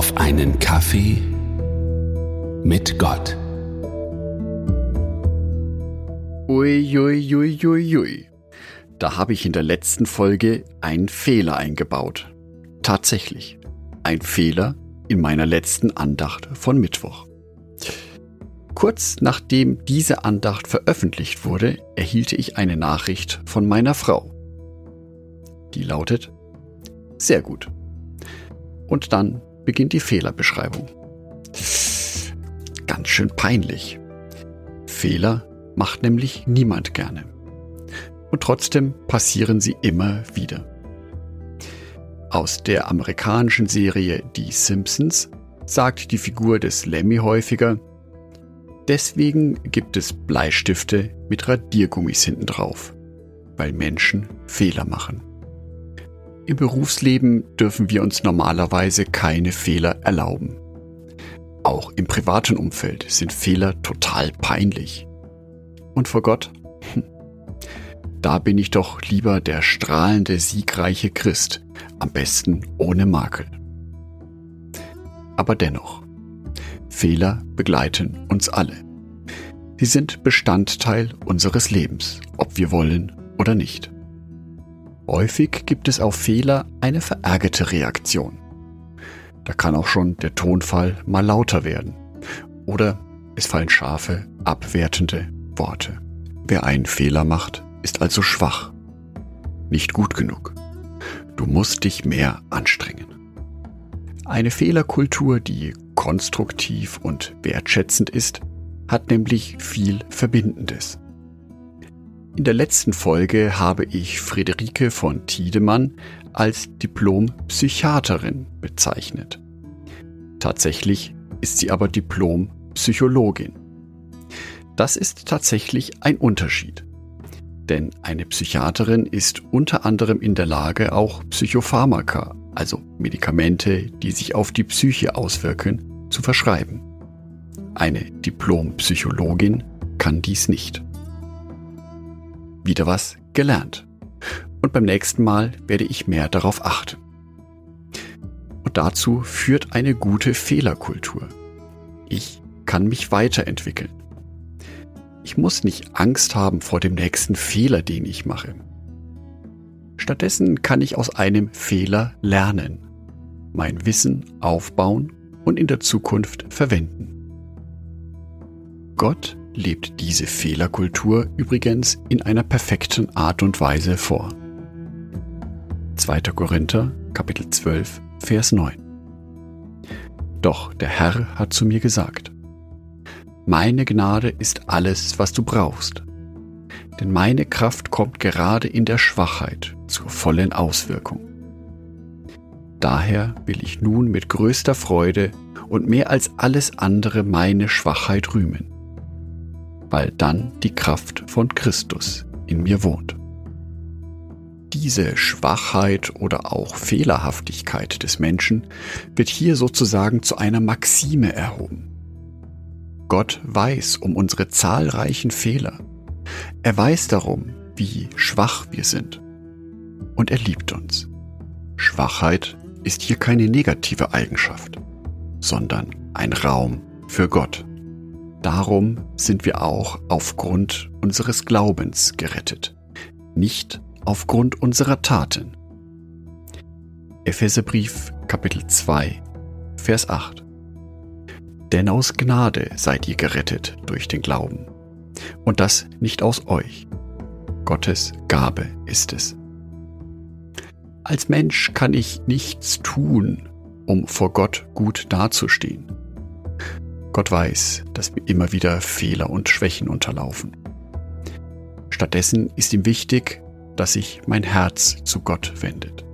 auf einen Kaffee mit Gott. Uiuiuiui. Ui, ui, ui. Da habe ich in der letzten Folge einen Fehler eingebaut. Tatsächlich. Ein Fehler in meiner letzten Andacht von Mittwoch. Kurz nachdem diese Andacht veröffentlicht wurde, erhielt ich eine Nachricht von meiner Frau. Die lautet, sehr gut. Und dann beginnt die Fehlerbeschreibung. Ganz schön peinlich. Fehler macht nämlich niemand gerne. Und trotzdem passieren sie immer wieder. Aus der amerikanischen Serie Die Simpsons sagt die Figur des Lemmy häufiger, deswegen gibt es Bleistifte mit Radiergummis hinten drauf, weil Menschen Fehler machen. Im Berufsleben dürfen wir uns normalerweise keine Fehler erlauben. Auch im privaten Umfeld sind Fehler total peinlich. Und vor Gott? Hm. Da bin ich doch lieber der strahlende, siegreiche Christ, am besten ohne Makel. Aber dennoch, Fehler begleiten uns alle. Sie sind Bestandteil unseres Lebens, ob wir wollen oder nicht. Häufig gibt es auf Fehler eine verärgerte Reaktion. Da kann auch schon der Tonfall mal lauter werden. Oder es fallen scharfe, abwertende Worte. Wer einen Fehler macht, ist also schwach. Nicht gut genug. Du musst dich mehr anstrengen. Eine Fehlerkultur, die konstruktiv und wertschätzend ist, hat nämlich viel Verbindendes. In der letzten Folge habe ich Friederike von Tiedemann als Diplom-Psychiaterin bezeichnet. Tatsächlich ist sie aber Diplom-Psychologin. Das ist tatsächlich ein Unterschied. Denn eine Psychiaterin ist unter anderem in der Lage, auch Psychopharmaka, also Medikamente, die sich auf die Psyche auswirken, zu verschreiben. Eine Diplom-Psychologin kann dies nicht wieder was gelernt. Und beim nächsten Mal werde ich mehr darauf achten. Und dazu führt eine gute Fehlerkultur. Ich kann mich weiterentwickeln. Ich muss nicht Angst haben vor dem nächsten Fehler, den ich mache. Stattdessen kann ich aus einem Fehler lernen, mein Wissen aufbauen und in der Zukunft verwenden. Gott lebt diese Fehlerkultur übrigens in einer perfekten Art und Weise vor. 2. Korinther Kapitel 12 Vers 9 Doch der Herr hat zu mir gesagt, Meine Gnade ist alles, was du brauchst, denn meine Kraft kommt gerade in der Schwachheit zur vollen Auswirkung. Daher will ich nun mit größter Freude und mehr als alles andere meine Schwachheit rühmen weil dann die Kraft von Christus in mir wohnt. Diese Schwachheit oder auch Fehlerhaftigkeit des Menschen wird hier sozusagen zu einer Maxime erhoben. Gott weiß um unsere zahlreichen Fehler. Er weiß darum, wie schwach wir sind. Und er liebt uns. Schwachheit ist hier keine negative Eigenschaft, sondern ein Raum für Gott. Darum sind wir auch aufgrund unseres Glaubens gerettet, nicht aufgrund unserer Taten. Epheserbrief Kapitel 2 Vers 8 Denn aus Gnade seid ihr gerettet durch den Glauben, und das nicht aus euch. Gottes Gabe ist es. Als Mensch kann ich nichts tun, um vor Gott gut dazustehen. Gott weiß, dass mir immer wieder Fehler und Schwächen unterlaufen. Stattdessen ist ihm wichtig, dass sich mein Herz zu Gott wendet,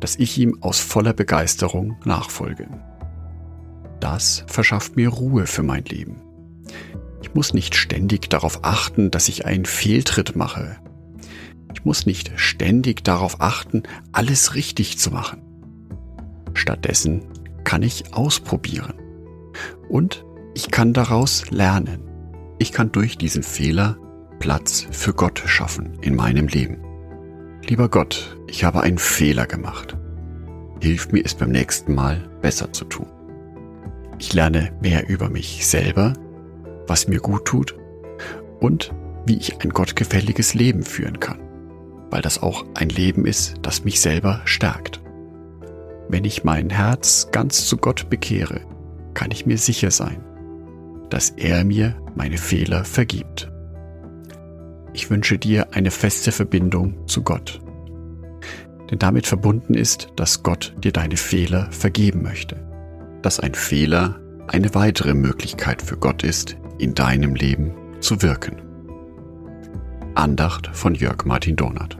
dass ich ihm aus voller Begeisterung nachfolge. Das verschafft mir Ruhe für mein Leben. Ich muss nicht ständig darauf achten, dass ich einen Fehltritt mache. Ich muss nicht ständig darauf achten, alles richtig zu machen. Stattdessen kann ich ausprobieren und ich kann daraus lernen. Ich kann durch diesen Fehler Platz für Gott schaffen in meinem Leben. Lieber Gott, ich habe einen Fehler gemacht. hilft mir es beim nächsten Mal besser zu tun. Ich lerne mehr über mich selber, was mir gut tut und wie ich ein gottgefälliges Leben führen kann, weil das auch ein Leben ist, das mich selber stärkt. Wenn ich mein Herz ganz zu Gott bekehre, kann ich mir sicher sein, dass er mir meine Fehler vergibt. Ich wünsche dir eine feste Verbindung zu Gott. Denn damit verbunden ist, dass Gott dir deine Fehler vergeben möchte. Dass ein Fehler eine weitere Möglichkeit für Gott ist, in deinem Leben zu wirken. Andacht von Jörg Martin Donath.